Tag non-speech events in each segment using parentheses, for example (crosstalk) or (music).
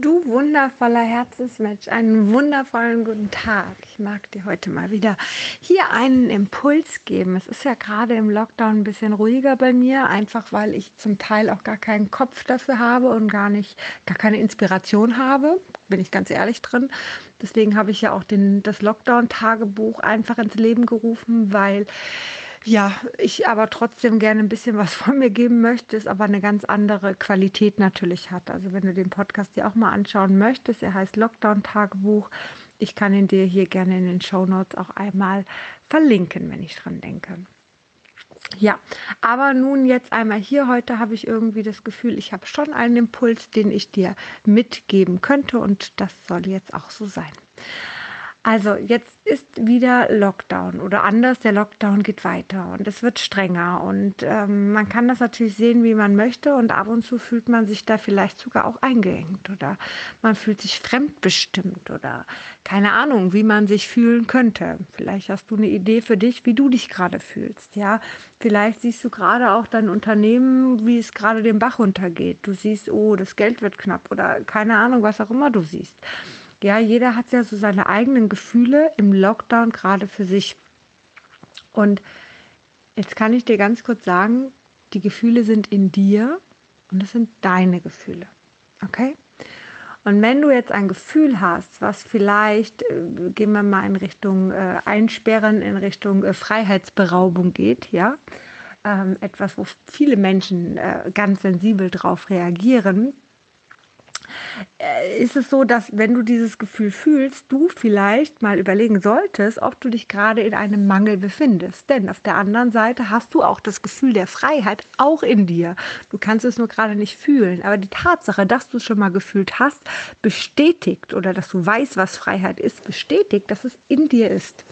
Du wundervoller Herzensmensch, einen wundervollen guten Tag. Ich mag dir heute mal wieder hier einen Impuls geben. Es ist ja gerade im Lockdown ein bisschen ruhiger bei mir, einfach weil ich zum Teil auch gar keinen Kopf dafür habe und gar nicht, gar keine Inspiration habe. Bin ich ganz ehrlich drin. Deswegen habe ich ja auch den, das Lockdown-Tagebuch einfach ins Leben gerufen, weil ja, ich aber trotzdem gerne ein bisschen was (laughs) von mir geben möchte, es aber eine ganz andere Qualität natürlich hat. Also wenn du den Podcast dir auch mal anschauen möchtest, er heißt Lockdown-Tagebuch. Ich kann ihn dir hier gerne in den Show Notes auch einmal verlinken, wenn ich dran denke. Ja, aber nun jetzt einmal hier heute habe ich irgendwie das Gefühl, ich habe schon einen Impuls, den ich dir mitgeben könnte und das soll jetzt auch so sein. Also jetzt ist wieder Lockdown oder anders, der Lockdown geht weiter und es wird strenger und ähm, man kann das natürlich sehen, wie man möchte und ab und zu fühlt man sich da vielleicht sogar auch eingeengt oder man fühlt sich fremdbestimmt oder keine Ahnung, wie man sich fühlen könnte. Vielleicht hast du eine Idee für dich, wie du dich gerade fühlst, ja. Vielleicht siehst du gerade auch dein Unternehmen, wie es gerade den Bach runtergeht. Du siehst, oh, das Geld wird knapp oder keine Ahnung, was auch immer du siehst. Ja, jeder hat ja so seine eigenen Gefühle im Lockdown gerade für sich. Und jetzt kann ich dir ganz kurz sagen, die Gefühle sind in dir und das sind deine Gefühle. Okay? Und wenn du jetzt ein Gefühl hast, was vielleicht, äh, gehen wir mal in Richtung äh, Einsperren, in Richtung äh, Freiheitsberaubung geht, ja, ähm, etwas, wo viele Menschen äh, ganz sensibel drauf reagieren, ist es so, dass wenn du dieses Gefühl fühlst, du vielleicht mal überlegen solltest, ob du dich gerade in einem Mangel befindest. Denn auf der anderen Seite hast du auch das Gefühl der Freiheit auch in dir. Du kannst es nur gerade nicht fühlen. Aber die Tatsache, dass du es schon mal gefühlt hast, bestätigt oder dass du weißt, was Freiheit ist, bestätigt, dass es in dir ist.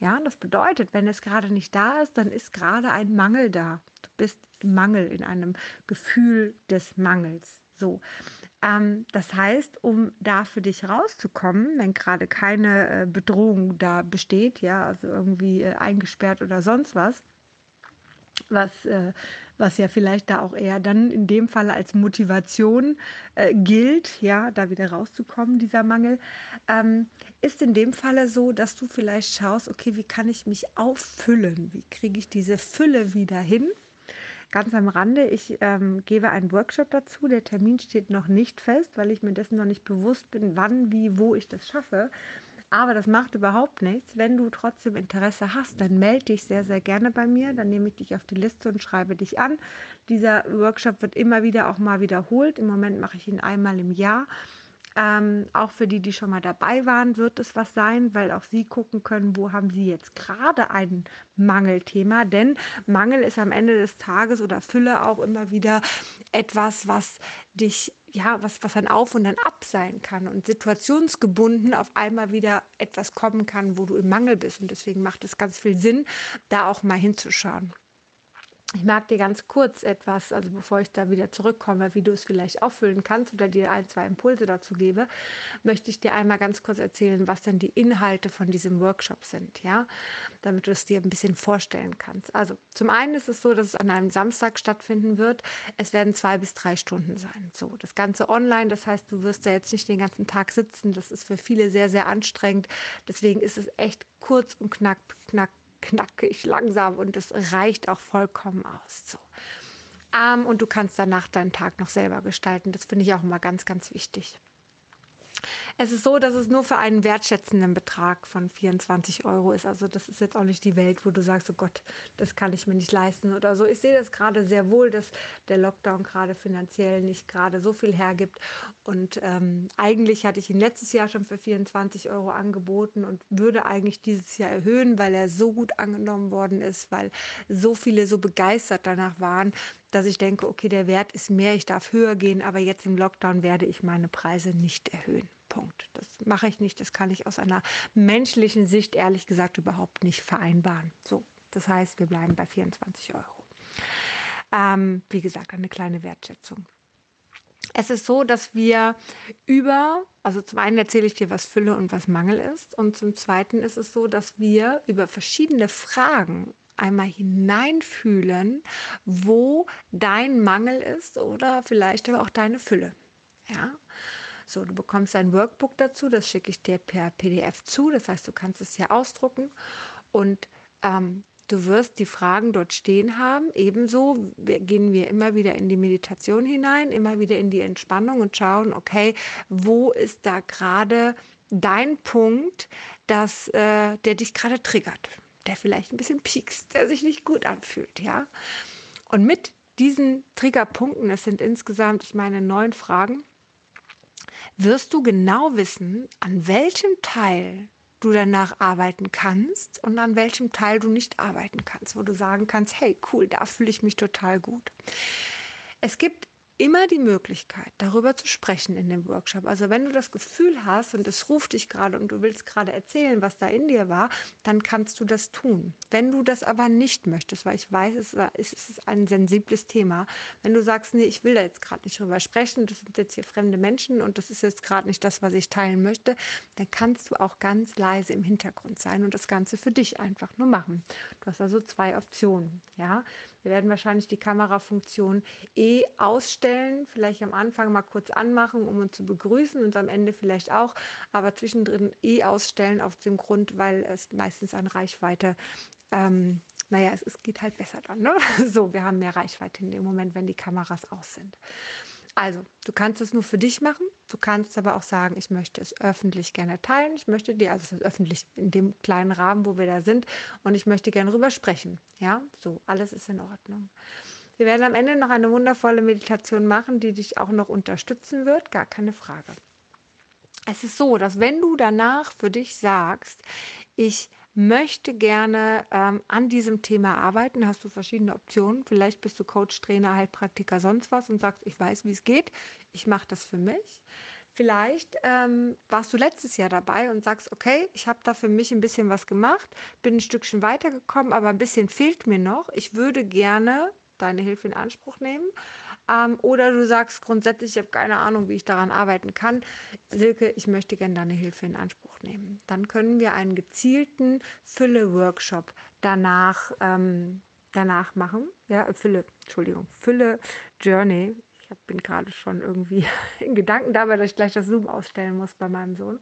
Ja, das bedeutet, wenn es gerade nicht da ist, dann ist gerade ein Mangel da. Du bist im Mangel in einem Gefühl des Mangels. So, ähm, das heißt, um da für dich rauszukommen, wenn gerade keine äh, Bedrohung da besteht, ja, also irgendwie äh, eingesperrt oder sonst was, was, äh, was ja vielleicht da auch eher dann in dem Fall als Motivation äh, gilt, ja, da wieder rauszukommen, dieser Mangel, ähm, ist in dem Falle so, dass du vielleicht schaust, okay, wie kann ich mich auffüllen? Wie kriege ich diese Fülle wieder hin? Ganz am Rande, ich ähm, gebe einen Workshop dazu. Der Termin steht noch nicht fest, weil ich mir dessen noch nicht bewusst bin, wann, wie, wo ich das schaffe. Aber das macht überhaupt nichts. Wenn du trotzdem Interesse hast, dann melde dich sehr, sehr gerne bei mir. Dann nehme ich dich auf die Liste und schreibe dich an. Dieser Workshop wird immer wieder auch mal wiederholt. Im Moment mache ich ihn einmal im Jahr. Ähm, auch für die, die schon mal dabei waren, wird es was sein, weil auch sie gucken können, wo haben sie jetzt gerade ein Mangelthema. Denn Mangel ist am Ende des Tages oder Fülle auch immer wieder etwas, was dich, ja, was, was ein Auf und ein Ab sein kann und situationsgebunden auf einmal wieder etwas kommen kann, wo du im Mangel bist. Und deswegen macht es ganz viel Sinn, da auch mal hinzuschauen. Ich mag dir ganz kurz etwas, also bevor ich da wieder zurückkomme, wie du es vielleicht auffüllen kannst oder dir ein, zwei Impulse dazu gebe, möchte ich dir einmal ganz kurz erzählen, was denn die Inhalte von diesem Workshop sind, ja, damit du es dir ein bisschen vorstellen kannst. Also zum einen ist es so, dass es an einem Samstag stattfinden wird. Es werden zwei bis drei Stunden sein. So, das Ganze online, das heißt, du wirst da jetzt nicht den ganzen Tag sitzen. Das ist für viele sehr, sehr anstrengend. Deswegen ist es echt kurz und knack, knack knackig, langsam und es reicht auch vollkommen aus. So. Ähm, und du kannst danach deinen Tag noch selber gestalten. Das finde ich auch immer ganz, ganz wichtig. Es ist so, dass es nur für einen wertschätzenden Betrag von 24 Euro ist. Also das ist jetzt auch nicht die Welt, wo du sagst, oh Gott, das kann ich mir nicht leisten oder so. Ich sehe das gerade sehr wohl, dass der Lockdown gerade finanziell nicht gerade so viel hergibt. Und ähm, eigentlich hatte ich ihn letztes Jahr schon für 24 Euro angeboten und würde eigentlich dieses Jahr erhöhen, weil er so gut angenommen worden ist, weil so viele so begeistert danach waren, dass ich denke, okay, der Wert ist mehr, ich darf höher gehen, aber jetzt im Lockdown werde ich meine Preise nicht erhöhen. Punkt. Das mache ich nicht, das kann ich aus einer menschlichen Sicht ehrlich gesagt überhaupt nicht vereinbaren. So, das heißt, wir bleiben bei 24 Euro. Ähm, wie gesagt, eine kleine Wertschätzung. Es ist so, dass wir über, also zum einen erzähle ich dir, was Fülle und was Mangel ist, und zum zweiten ist es so, dass wir über verschiedene Fragen einmal hineinfühlen, wo dein Mangel ist oder vielleicht aber auch deine Fülle. Ja. So, du bekommst ein Workbook dazu, das schicke ich dir per PDF zu. Das heißt, du kannst es hier ausdrucken und ähm, Du wirst die Fragen dort stehen haben. Ebenso gehen wir immer wieder in die Meditation hinein, immer wieder in die Entspannung und schauen, okay, wo ist da gerade dein Punkt, dass, äh, der dich gerade triggert, der vielleicht ein bisschen piekst, der sich nicht gut anfühlt, ja. Und mit diesen Triggerpunkten, es sind insgesamt, ich meine, neun Fragen, wirst du genau wissen, an welchem Teil du danach arbeiten kannst und an welchem Teil du nicht arbeiten kannst, wo du sagen kannst, hey, cool, da fühle ich mich total gut. Es gibt immer die Möglichkeit, darüber zu sprechen in dem Workshop. Also wenn du das Gefühl hast und es ruft dich gerade und du willst gerade erzählen, was da in dir war, dann kannst du das tun. Wenn du das aber nicht möchtest, weil ich weiß, es ist ein sensibles Thema, wenn du sagst, nee, ich will da jetzt gerade nicht drüber sprechen, das sind jetzt hier fremde Menschen und das ist jetzt gerade nicht das, was ich teilen möchte, dann kannst du auch ganz leise im Hintergrund sein und das Ganze für dich einfach nur machen. Du hast also zwei Optionen, ja. Wir werden wahrscheinlich die Kamerafunktion eh ausstellen, vielleicht am Anfang mal kurz anmachen, um uns zu begrüßen und am Ende vielleicht auch, aber zwischendrin eh ausstellen auf dem Grund, weil es meistens an Reichweite ähm, naja, es, es geht halt besser dann. Ne? (laughs) So, wir haben mehr Reichweite in dem Moment, wenn die Kameras aus sind. Also, du kannst es nur für dich machen. Du kannst aber auch sagen, ich möchte es öffentlich gerne teilen. Ich möchte dir, also es ist öffentlich in dem kleinen Rahmen, wo wir da sind, und ich möchte gerne darüber sprechen. Ja, so, alles ist in Ordnung. Wir werden am Ende noch eine wundervolle Meditation machen, die dich auch noch unterstützen wird, gar keine Frage. Es ist so, dass wenn du danach für dich sagst, ich möchte gerne ähm, an diesem Thema arbeiten, hast du verschiedene Optionen. Vielleicht bist du Coach, Trainer, Heilpraktiker, sonst was und sagst, ich weiß, wie es geht, ich mache das für mich. Vielleicht ähm, warst du letztes Jahr dabei und sagst, okay, ich habe da für mich ein bisschen was gemacht, bin ein Stückchen weitergekommen, aber ein bisschen fehlt mir noch. Ich würde gerne deine Hilfe in Anspruch nehmen. Ähm, oder du sagst grundsätzlich, ich habe keine Ahnung, wie ich daran arbeiten kann. Silke, ich möchte gerne deine Hilfe in Anspruch nehmen. Dann können wir einen gezielten Fülle-Workshop danach, ähm, danach machen. Ja, Fülle, Entschuldigung, Fülle-Journey ich bin gerade schon irgendwie (laughs) in Gedanken dabei, dass ich gleich das Zoom ausstellen muss bei meinem Sohn.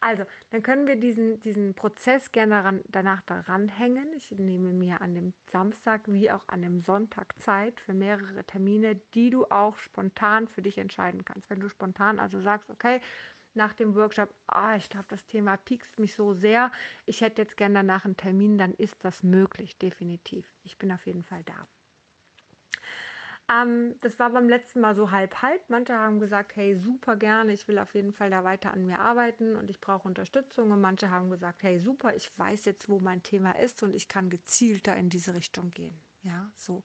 Also, dann können wir diesen, diesen Prozess gerne daran, danach daran hängen. Ich nehme mir an dem Samstag wie auch an dem Sonntag Zeit für mehrere Termine, die du auch spontan für dich entscheiden kannst. Wenn du spontan also sagst, okay, nach dem Workshop, ah, ich glaube, das Thema piekst mich so sehr, ich hätte jetzt gerne danach einen Termin, dann ist das möglich, definitiv. Ich bin auf jeden Fall da. Ähm, das war beim letzten Mal so halb-halb. Manche haben gesagt, hey, super gerne, ich will auf jeden Fall da weiter an mir arbeiten und ich brauche Unterstützung. Und manche haben gesagt, hey, super, ich weiß jetzt, wo mein Thema ist und ich kann gezielter in diese Richtung gehen. Ja, so.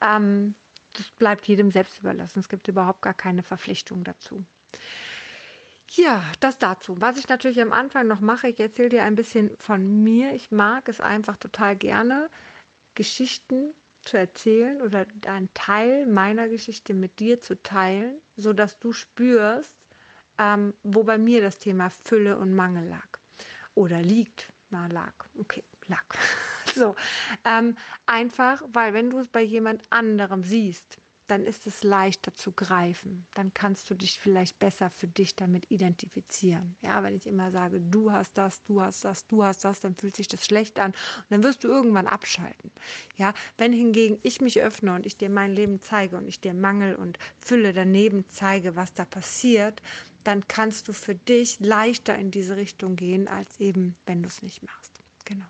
Ähm, das bleibt jedem selbst überlassen. Es gibt überhaupt gar keine Verpflichtung dazu. Ja, das dazu. Was ich natürlich am Anfang noch mache, ich erzähle dir ein bisschen von mir. Ich mag es einfach total gerne, Geschichten zu erzählen oder einen Teil meiner Geschichte mit dir zu teilen, so dass du spürst, ähm, wo bei mir das Thema Fülle und Mangel lag oder liegt. Na, lag. Okay, lag. (laughs) so. Ähm, einfach, weil wenn du es bei jemand anderem siehst, dann ist es leichter zu greifen. Dann kannst du dich vielleicht besser für dich damit identifizieren. Ja, wenn ich immer sage, du hast das, du hast das, du hast das, dann fühlt sich das schlecht an und dann wirst du irgendwann abschalten. Ja, wenn hingegen ich mich öffne und ich dir mein Leben zeige und ich dir Mangel und Fülle daneben zeige, was da passiert, dann kannst du für dich leichter in diese Richtung gehen, als eben, wenn du es nicht machst. Genau.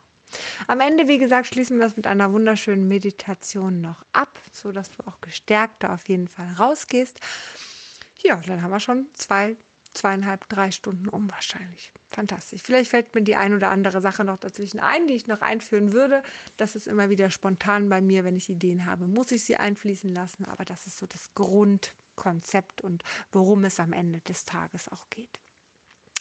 Am Ende, wie gesagt, schließen wir das mit einer wunderschönen Meditation noch ab, so dass du auch gestärkter auf jeden Fall rausgehst. Ja, dann haben wir schon zwei, zweieinhalb, drei Stunden um wahrscheinlich. Fantastisch. Vielleicht fällt mir die ein oder andere Sache noch dazwischen ein, die ich noch einführen würde. Das ist immer wieder spontan bei mir, wenn ich Ideen habe, muss ich sie einfließen lassen. Aber das ist so das Grundkonzept und worum es am Ende des Tages auch geht.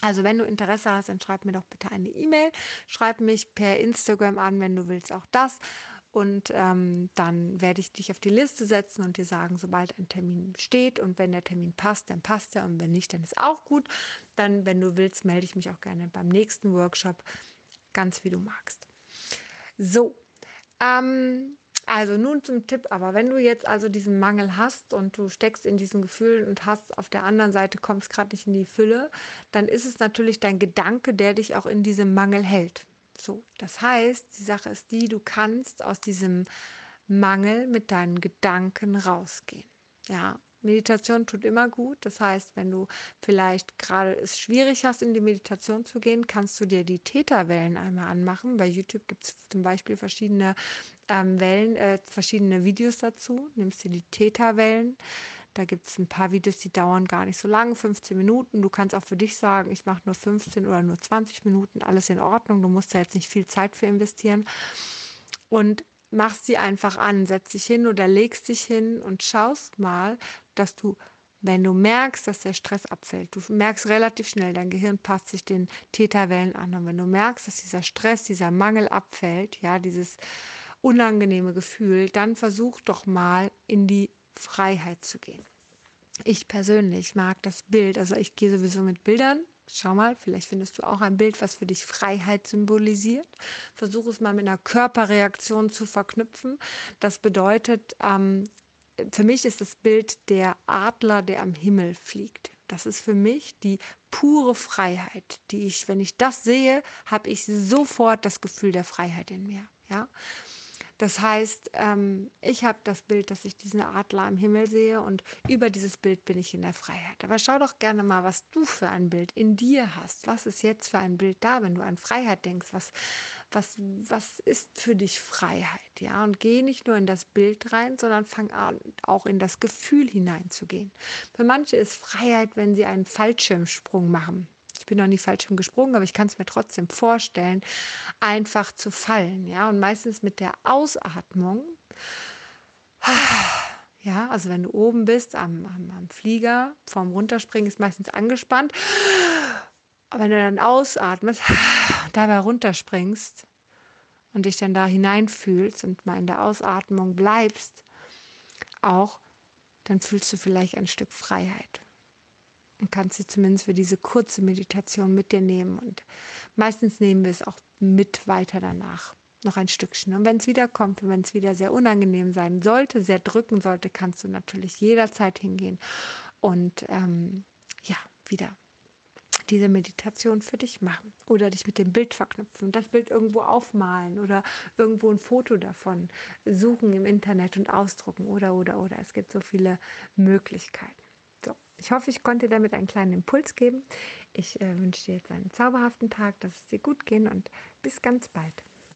Also wenn du Interesse hast, dann schreib mir doch bitte eine E-Mail. Schreib mich per Instagram an, wenn du willst, auch das. Und ähm, dann werde ich dich auf die Liste setzen und dir sagen, sobald ein Termin steht und wenn der Termin passt, dann passt er und wenn nicht, dann ist auch gut. Dann, wenn du willst, melde ich mich auch gerne beim nächsten Workshop, ganz wie du magst. So, ähm, Also nun zum Tipp, aber wenn du jetzt also diesen Mangel hast und du steckst in diesen Gefühlen und hast auf der anderen Seite kommst gerade nicht in die Fülle, dann ist es natürlich dein Gedanke, der dich auch in diesem Mangel hält. So, das heißt, die Sache ist die, du kannst aus diesem Mangel mit deinen Gedanken rausgehen. Ja, Meditation tut immer gut. Das heißt, wenn du vielleicht gerade es schwierig hast, in die Meditation zu gehen, kannst du dir die Täterwellen einmal anmachen. Bei YouTube gibt es zum Beispiel verschiedene ähm, Wellen, äh, verschiedene Videos dazu. Nimmst dir die Täterwellen. Da gibt es ein paar Videos, die dauern gar nicht so lang, 15 Minuten. Du kannst auch für dich sagen, ich mache nur 15 oder nur 20 Minuten, alles in Ordnung. Du musst da jetzt nicht viel Zeit für investieren. Und machst sie einfach an, setz dich hin oder legst dich hin und schaust mal, dass du, wenn du merkst, dass der Stress abfällt, du merkst relativ schnell, dein Gehirn passt sich den Täterwellen an. Und wenn du merkst, dass dieser Stress, dieser Mangel abfällt, ja, dieses unangenehme Gefühl, dann versuch doch mal in die Freiheit zu gehen. Ich persönlich mag das Bild, also ich gehe sowieso mit Bildern Schau mal, vielleicht findest du auch ein Bild, was für dich Freiheit symbolisiert. Versuch es mal mit einer Körperreaktion zu verknüpfen. Das bedeutet, ähm, für mich ist das Bild der Adler, der am Himmel fliegt. Das ist für mich die pure Freiheit, die ich, wenn ich das sehe, habe ich sofort das Gefühl der Freiheit in mir. Ja, das heißt, ähm, ich habe das Bild, dass ich diesen Adler im Himmel sehe und über dieses Bild bin ich in der Freiheit. Aber schau doch gerne mal, was du für ein Bild in dir hast. Was ist jetzt für ein Bild da, wenn du an Freiheit denkst? Was, was, was ist für dich Freiheit? Ja, und geh nicht nur in das Bild rein, sondern fang an, auch in das Gefühl hineinzugehen. Für manche ist Freiheit, wenn sie einen Fallschirmsprung machen. Ich bin noch nie falsch gesprungen, aber ich kann es mir trotzdem vorstellen, einfach zu fallen. Ja, und meistens mit der Ausatmung. Ja, also wenn du oben bist am, am, am Flieger, vorm Runterspringen ist meistens angespannt. Aber wenn du dann ausatmest, dabei runterspringst und dich dann da hineinfühlst und mal in der Ausatmung bleibst, auch, dann fühlst du vielleicht ein Stück Freiheit und kannst sie zumindest für diese kurze Meditation mit dir nehmen. Und meistens nehmen wir es auch mit weiter danach. Noch ein Stückchen. Und wenn es wieder kommt und wenn es wieder sehr unangenehm sein sollte, sehr drücken sollte, kannst du natürlich jederzeit hingehen und ähm, ja, wieder diese Meditation für dich machen oder dich mit dem Bild verknüpfen das Bild irgendwo aufmalen oder irgendwo ein Foto davon suchen im Internet und ausdrucken oder oder oder. Es gibt so viele Möglichkeiten. Ich hoffe, ich konnte damit einen kleinen Impuls geben. Ich äh, wünsche dir jetzt einen zauberhaften Tag, dass es dir gut geht und bis ganz bald.